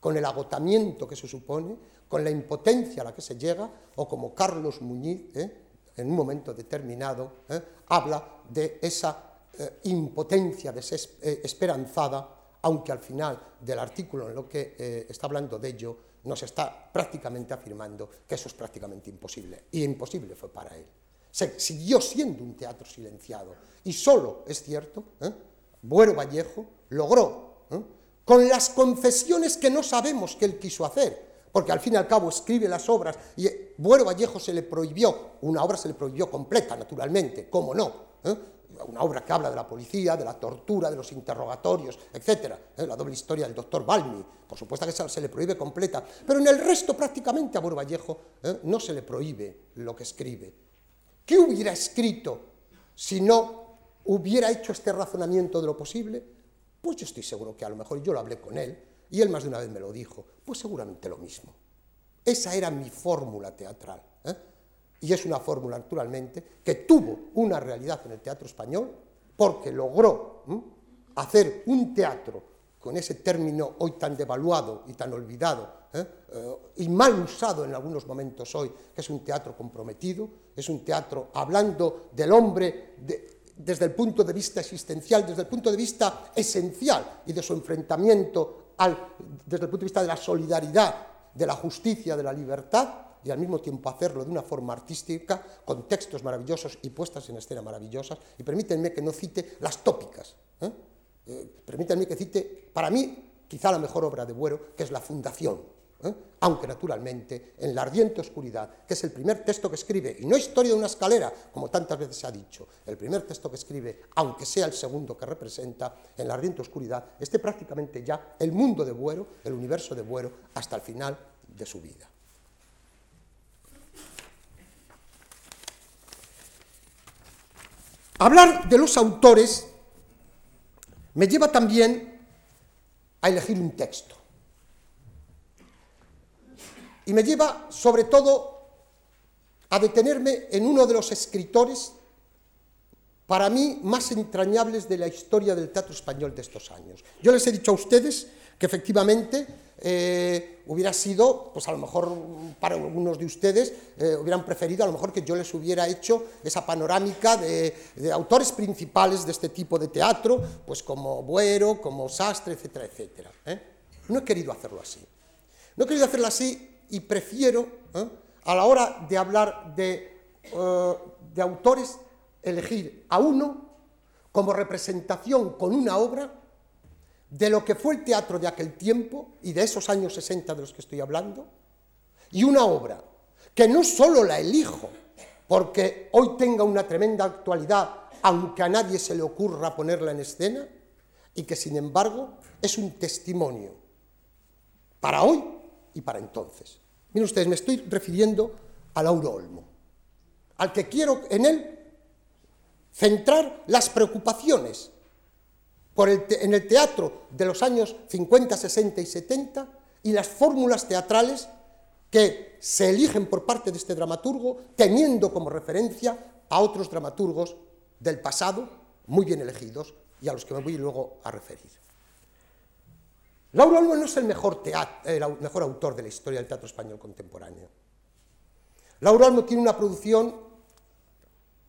Speaker 2: con el agotamiento que se supone, con la impotencia a la que se llega, o como Carlos Muñiz, ¿eh? en un momento determinado, ¿eh? habla de esa eh, impotencia desesperanzada, aunque al final del artículo en lo que está hablando de ello, nos está prácticamente afirmando que eso es prácticamente imposible. Y imposible fue para él. Se, siguió siendo un teatro silenciado. Y solo, es cierto, ¿eh? Buero Vallejo logró, ¿eh? con las confesiones que no sabemos que él quiso hacer, porque al fin y al cabo escribe las obras y Buero Vallejo se le prohibió, una obra se le prohibió completa, naturalmente, ¿cómo no? ¿Eh? Una obra que habla de la policía, de la tortura, de los interrogatorios, etc. ¿eh? La doble historia del doctor Balmi, por supuesto que se, le prohíbe completa, pero en el resto prácticamente a Buero Vallejo ¿eh? no se le prohíbe lo que escribe. ¿Qué hubiera escrito si no hubiera hecho este razonamiento de lo posible? Pues yo estoy seguro que a lo mejor yo lo hablé con él y él más de una vez me lo dijo, pues seguramente lo mismo. Esa era mi fórmula teatral. ¿eh? Y es una fórmula, naturalmente, que tuvo una realidad en el teatro español porque logró hacer un teatro con ese término hoy tan devaluado y tan olvidado ¿eh? Eh, y mal usado en algunos momentos hoy, que es un teatro comprometido, es un teatro hablando del hombre desde el punto de vista existencial, desde el punto de vista esencial y de su enfrentamiento al, desde el punto de vista de la solidaridad, de la justicia, de la libertad, y al mismo tiempo hacerlo de una forma artística, con textos maravillosos y puestas en escena maravillosas. Y permítanme que no cite las tópicas. ¿eh? Eh, permítanme que cite, para mí, quizá la mejor obra de Buero, que es La Fundación. ¿eh? Aunque naturalmente en la ardiente oscuridad, que es el primer texto que escribe, y no historia de una escalera, como tantas veces se ha dicho, el primer texto que escribe, aunque sea el segundo que representa, en la ardiente oscuridad, esté prácticamente ya el mundo de Buero, el universo de Buero, hasta el final de su vida. Hablar de los autores me lleva también a elegir un texto. Y me lleva sobre todo a detenerme en uno de los escritores para mí más entrañables de la historia del teatro español de estos años. Yo les he dicho a ustedes que efectivamente eh, hubiera sido, pues a lo mejor para algunos de ustedes eh, hubieran preferido a lo mejor que yo les hubiera hecho esa panorámica de, autores principales de este tipo de teatro, pues como Buero, como Sastre, etcétera, etcétera. ¿eh? No he querido hacerlo así. No he querido hacerlo así y prefiero, a la hora de hablar de, de autores elegir a uno como representación con una obra de lo que fue el teatro de aquel tiempo y de esos años 60 de los que estoy hablando, y una obra que no solo la elijo porque hoy tenga una tremenda actualidad, aunque a nadie se le ocurra ponerla en escena, y que sin embargo es un testimonio para hoy y para entonces. Miren ustedes, me estoy refiriendo a Lauro Olmo, al que quiero en él centrar las preocupaciones en el teatro de los años 50, 60 y 70 y las fórmulas teatrales que se eligen por parte de este dramaturgo teniendo como referencia a otros dramaturgos del pasado muy bien elegidos y a los que me voy luego a referir. Lauro Olmo no es el mejor, el mejor autor de la historia del teatro español contemporáneo. Lauro Olmo tiene una producción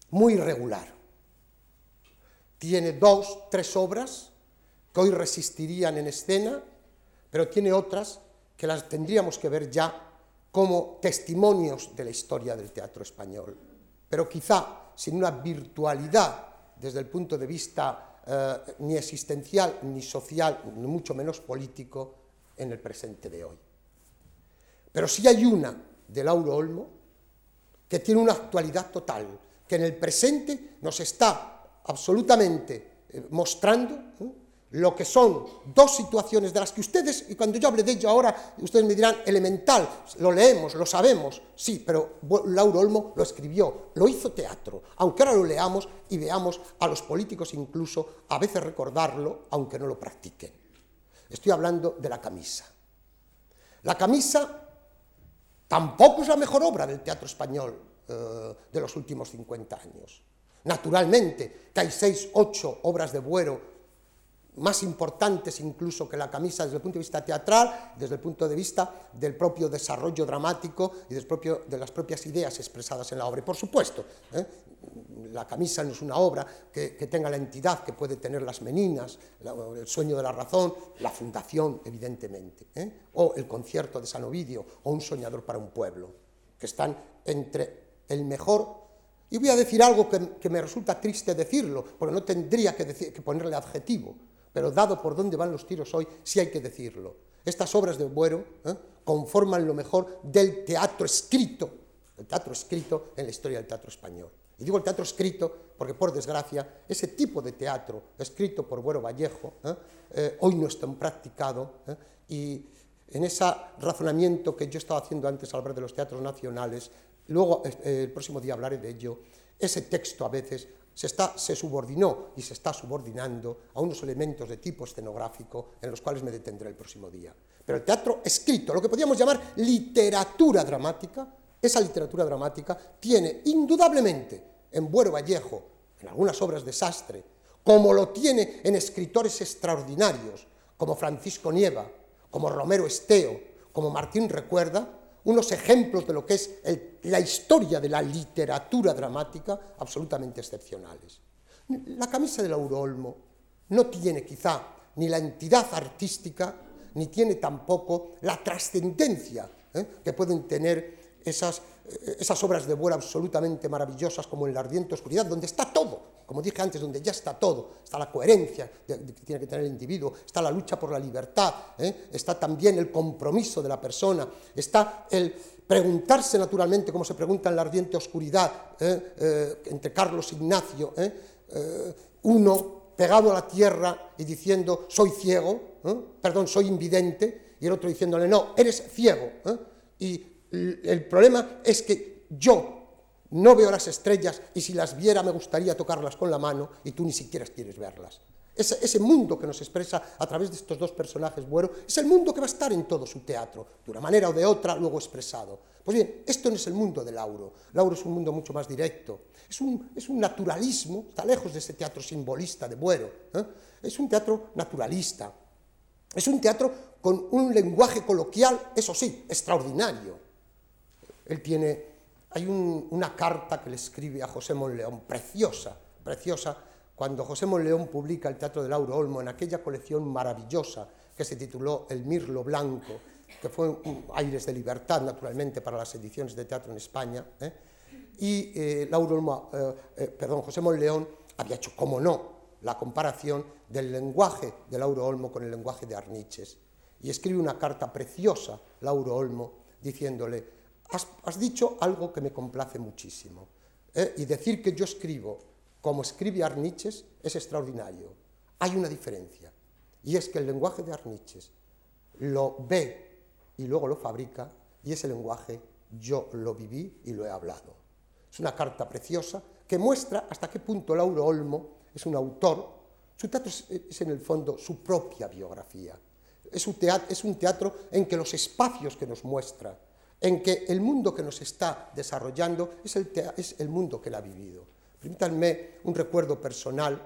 Speaker 2: muy irregular tiene dos, tres obras que hoy resistirían en escena, pero tiene otras que las tendríamos que ver ya como testimonios de la historia del teatro español, pero quizá sin una virtualidad desde el punto de vista eh, ni existencial, ni social, ni mucho menos político en el presente de hoy. Pero sí hay una de Lauro Olmo que tiene una actualidad total, que en el presente nos está absolutamente eh, mostrando lo que son dos situaciones de las que ustedes, y cuando yo hable de ello ahora, ustedes me dirán, elemental, lo leemos, lo sabemos, sí, pero Lauro Olmo lo escribió, lo hizo teatro, aunque ahora lo leamos y veamos a los políticos incluso a veces recordarlo, aunque no lo practiquen. Estoy hablando de la camisa. La camisa tampoco es la mejor obra del teatro español eh, de los últimos 50 años. Naturalmente que hay seis, ocho obras de Buero más importantes incluso que la camisa desde el punto de vista teatral, desde el punto de vista del propio desarrollo dramático y de las propias ideas expresadas en la obra. Y por supuesto, ¿eh? la camisa no es una obra que, tenga la entidad que puede tener las meninas, el sueño de la razón, la fundación, evidentemente, ¿eh? o el concierto de San Ovidio, o un soñador para un pueblo, que están entre el mejor y voy a decir algo que, me resulta triste decirlo, porque no tendría que, ponerle adjetivo, pero dado por dónde van los tiros hoy, sí hay que decirlo. Estas obras de Buero ¿eh? conforman lo mejor del teatro escrito, el teatro escrito en la historia del teatro español. Y digo el teatro escrito porque, por desgracia, ese tipo de teatro escrito por Buero Vallejo ¿eh? Eh, hoy no está practicado y en ese razonamiento que yo estaba haciendo antes al hablar de los teatros nacionales, luego eh, el próximo día hablaré de ello, ese texto a veces se, se subordinó y se está subordinando a unos elementos de tipo escenográfico en los cuales me detendré el próximo día. Pero el teatro escrito, lo que podríamos llamar literatura dramática, esa literatura dramática tiene indudablemente en Buero Vallejo, en algunas obras de Sastre, como lo tiene en escritores extraordinarios, como Francisco Nieva, como Romero Esteo, como Martín Recuerda, unos ejemplos de lo que es la historia de la literatura dramática absolutamente excepcionales. La camisa de Lauro Olmo no tiene quizá ni la entidad artística, ni tiene tampoco la trascendencia ¿eh? que pueden tener esas, eh, esas obras de vuelo absolutamente maravillosas como en la ardiente oscuridad, donde está todo, como dije antes, donde ya está todo, está la coherencia que tiene que tener el individuo, está la lucha por la libertad, ¿eh? está también el compromiso de la persona, está el preguntarse naturalmente, como se pregunta en la ardiente oscuridad, ¿eh? Eh, entre Carlos e Ignacio, uno pegado a la tierra y diciendo, soy ciego, perdón, soy invidente, y el otro diciéndole, no, eres ciego. Y el problema es que yo no veo las estrellas y si las viera me gustaría tocarlas con la mano y tú ni siquiera quieres verlas. Ese, mundo que nos expresa a través de estos dos personajes Buero es el mundo que va a estar en todo su teatro, de una manera o de otra, luego expresado. Pues bien, esto no es el mundo de Lauro. Lauro es un mundo mucho más directo. Es un, naturalismo, está lejos de ese teatro simbolista de Buero. ¿eh? Es un teatro naturalista. Es un teatro con un lenguaje coloquial, eso sí, extraordinario. Él tiene, hay una carta que le escribe a José Monleón, preciosa, preciosa, cuando José Monleón publica el Teatro de Lauro Olmo en aquella colección maravillosa que se tituló El Mirlo Blanco, que fue un aires de libertad, naturalmente, para las ediciones de teatro en España, ¿eh? y eh, Lauro Olmo, eh, perdón, José Monleón había hecho, como no, la comparación del lenguaje de Lauro Olmo con el lenguaje de Arniches. Y escribe una carta preciosa, Lauro Olmo, diciéndole, has, dicho algo que me complace muchísimo. Y decir que yo escribo como escribe Arniches, es extraordinario. Hay una diferencia, y es que el lenguaje de Arniches lo ve y luego lo fabrica, y ese lenguaje yo lo viví y lo he hablado. Es una carta preciosa que muestra hasta qué punto Lauro Olmo es un autor, su teatro es, en el fondo su propia biografía. Es un teatro en que los espacios que nos muestra, en que el mundo que nos está desarrollando es el, mundo que él ha vivido. Permítanme un recuerdo personal,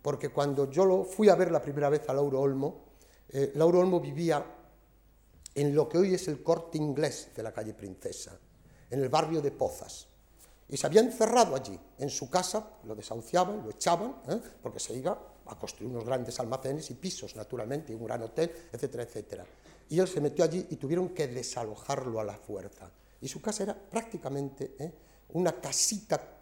Speaker 2: porque cuando yo lo fui a ver la primera vez a Lauro Olmo, eh, Lauro Olmo vivía en lo que hoy es el corte inglés de la calle Princesa, en el barrio de Pozas. Y se había encerrado allí, en su casa, lo desahuciaban, lo echaban, ¿eh? porque se iba a construir unos grandes almacenes y pisos, naturalmente, y un gran hotel, etcétera, etcétera. Y él se metió allí y tuvieron que desalojarlo a la fuerza. Y su casa era prácticamente ¿eh? una casita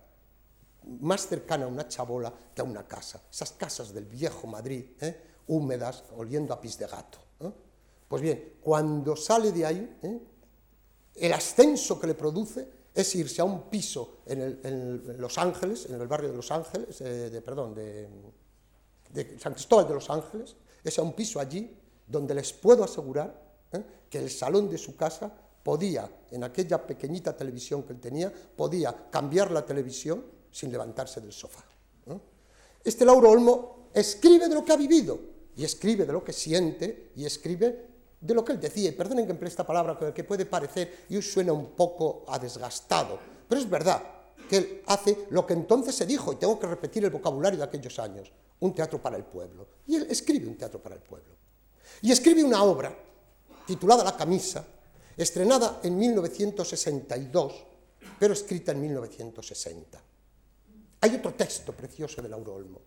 Speaker 2: más cercana a una chabola que a una casa. Esas casas del viejo Madrid, ¿eh? húmedas, oliendo a pis de gato. ¿eh? Pues bien, cuando sale de ahí, ¿eh? el ascenso que le produce es irse a un piso en, Los Ángeles, en el barrio de Los Ángeles, de, perdón, de, de, San Cristóbal de Los Ángeles, es a un piso allí donde les puedo asegurar que el salón de su casa podía, en aquella pequeñita televisión que él tenía, podía cambiar la televisión sin levantarse del sofá. Este Lauro Olmo escribe de lo que ha vivido, y escribe de lo que siente, y escribe de lo que él decía. Y perdonen que emplee esta palabra que puede parecer y suena un poco a desgastado, pero es verdad que él hace lo que entonces se dijo, y tengo que repetir el vocabulario de aquellos años, un teatro para el pueblo. Y él escribe un teatro para el pueblo. Y escribe una obra titulada La camisa, estrenada en 1962, pero escrita en 1960. Hay otro texto precioso de Lauro Olmo,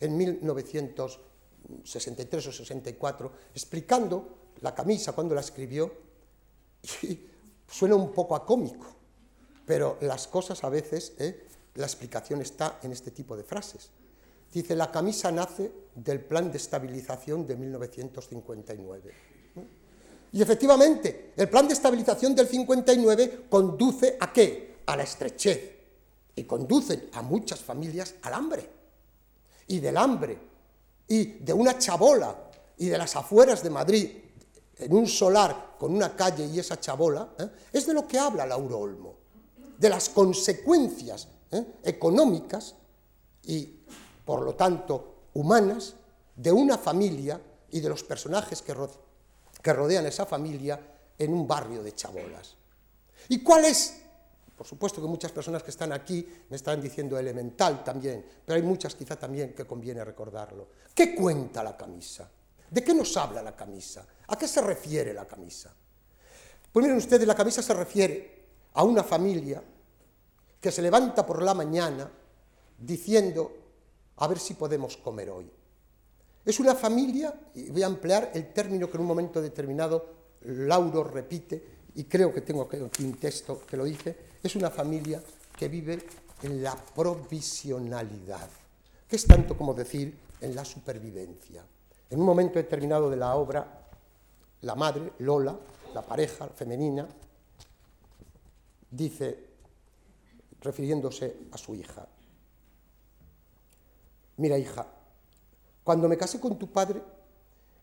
Speaker 2: en 1963 o 64, explicando la camisa cuando la escribió, suena un poco a cómico, pero las cosas a veces, ¿eh? la explicación está en este tipo de frases. Dice, la camisa nace del plan de estabilización de 1959. Y efectivamente, el plan de estabilización del 59 conduce a qué? A la estrechez, y conducen a muchas familias al hambre. Y del hambre, y de una chabola, y de las afueras de Madrid, en un solar con una calle y esa chabola, ¿eh? es de lo que habla Lauro Olmo, de las consecuencias ¿eh? económicas y, por lo tanto, humanas de una familia y de los personajes que, rodean esa familia en un barrio de chabolas. ¿Y cuál es por supuesto que muchas personas que están aquí me están diciendo elemental también, pero hay muchas quizá también que conviene recordarlo. ¿Qué cuenta la camisa? ¿De qué nos habla la camisa? ¿A qué se refiere la camisa? Pues miren ustedes, la camisa se refiere a una familia que se levanta por la mañana diciendo, a ver si podemos comer hoy. Es una familia, y voy a emplear el término que en un momento determinado Lauro repite, y creo que tengo aquí un texto que lo dice, es una familia que vive en la provisionalidad, que es tanto como decir en la supervivencia. En un momento determinado de la obra, la madre, Lola, la pareja femenina, dice, refiriéndose a su hija, mira hija, cuando me casé con tu padre,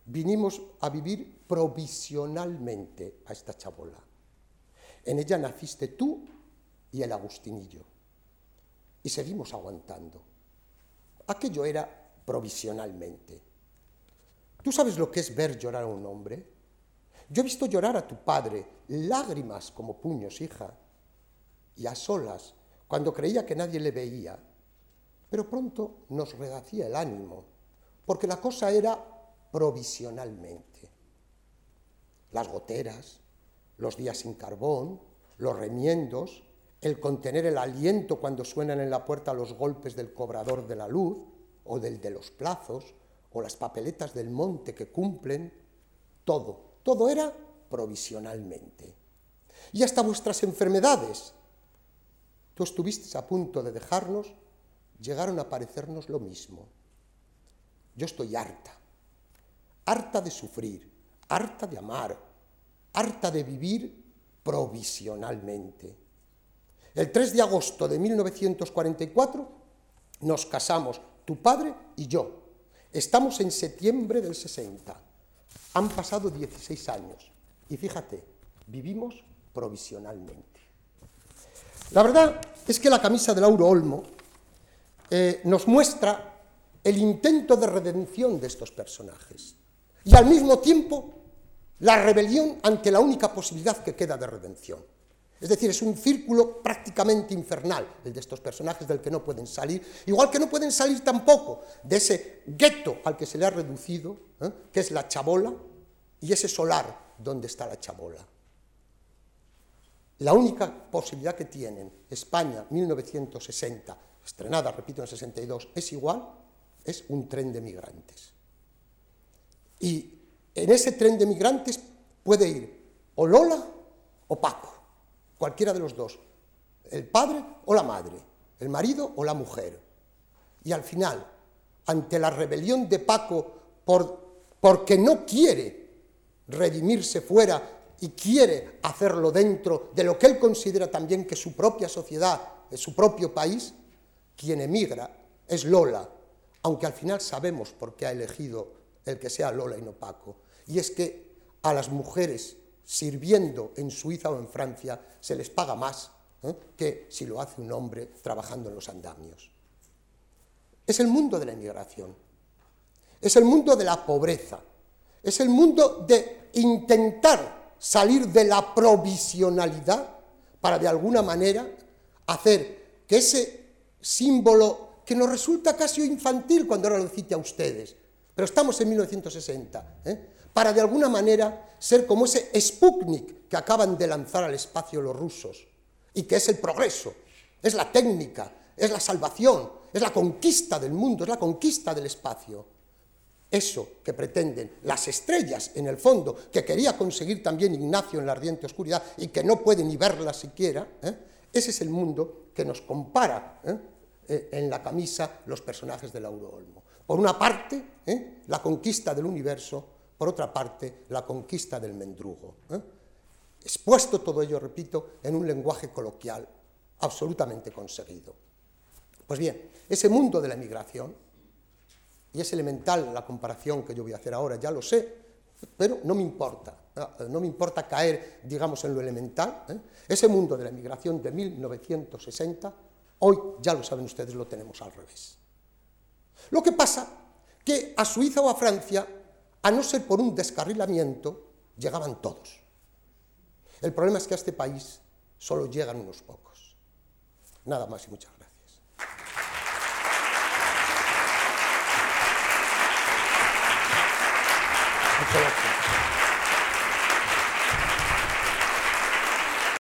Speaker 2: vinimos a vivir provisionalmente a esta chabola. En ella naciste tú y el Agustinillo. Y seguimos aguantando. Aquello era provisionalmente. ¿Tú sabes lo que es ver llorar a un hombre? Yo he visto llorar a tu padre, lágrimas como puños, hija, y a solas, cuando creía que nadie le veía. Pero pronto nos redacía el ánimo, porque la cosa era provisionalmente. Las goteras, los días sin carbón, los remiendos, el contener el aliento cuando suenan en la puerta los golpes del cobrador de la luz o del de los plazos o las papeletas del monte que cumplen, todo, todo era provisionalmente. Y hasta vuestras enfermedades, tú estuviste a punto de dejarnos, llegaron a parecernos lo mismo. Yo estoy harta, harta de sufrir, harta de amar, harta de vivir provisionalmente. El 3 de agosto de 1944 nos casamos, tu padre y yo. Estamos en septiembre del 60. Han pasado 16 años y fíjate, vivimos provisionalmente. La verdad es que la camisa de Lauro Olmo eh, nos muestra el intento de redención de estos personajes y al mismo tiempo la rebelión ante la única posibilidad que queda de redención. Es decir, es un círculo prácticamente infernal el de estos personajes del que no pueden salir, igual que no pueden salir tampoco de ese gueto al que se le ha reducido, ¿eh? que es la chabola, y ese solar donde está la chabola. La única posibilidad que tienen España 1960, estrenada, repito, en 62, es igual, es un tren de migrantes. Y en ese tren de migrantes puede ir o Lola o Paco cualquiera de los dos, el padre o la madre, el marido o la mujer. Y al final, ante la rebelión de Paco por, porque no quiere redimirse fuera y quiere hacerlo dentro de lo que él considera también que su propia sociedad, su propio país, quien emigra es Lola, aunque al final sabemos por qué ha elegido el que sea Lola y no Paco. Y es que a las mujeres sirviendo en Suiza o en Francia se les paga más ¿eh? que si lo hace un hombre trabajando en los andamios. Es el mundo de la inmigración, es el mundo de la pobreza, es el mundo de intentar salir de la provisionalidad para de alguna manera hacer que ese símbolo que nos resulta casi infantil cuando ahora lo cite a ustedes, pero estamos en 1960, ¿eh? para de alguna manera ser como ese Sputnik que acaban de lanzar al espacio los rusos, y que es el progreso, es la técnica, es la salvación, es la conquista del mundo, es la conquista del espacio. Eso que pretenden las estrellas, en el fondo, que quería conseguir también Ignacio en la ardiente oscuridad y que no puede ni verla siquiera, ¿eh? ese es el mundo que nos compara ¿eh? Eh, en la camisa los personajes del Lauro Olmo. Por una parte, la conquista del universo, por otra parte, la conquista del mendrugo. ¿eh? Expuesto todo ello, repito, en un lenguaje coloquial absolutamente conseguido. Pues bien, ese mundo de la emigración, y es elemental la comparación que yo voy a hacer ahora, ya lo sé, pero no me importa, no me importa caer, digamos, en lo elemental. ¿eh? Ese mundo de la emigración de 1960, hoy, ya lo saben ustedes, lo tenemos al revés. Lo que pasa que a Suiza o a Francia a no ser por un descarrilamiento, llegaban todos. El problema es que a este país solo llegan unos pocos. Nada más y muchas gracias. Muchas gracias.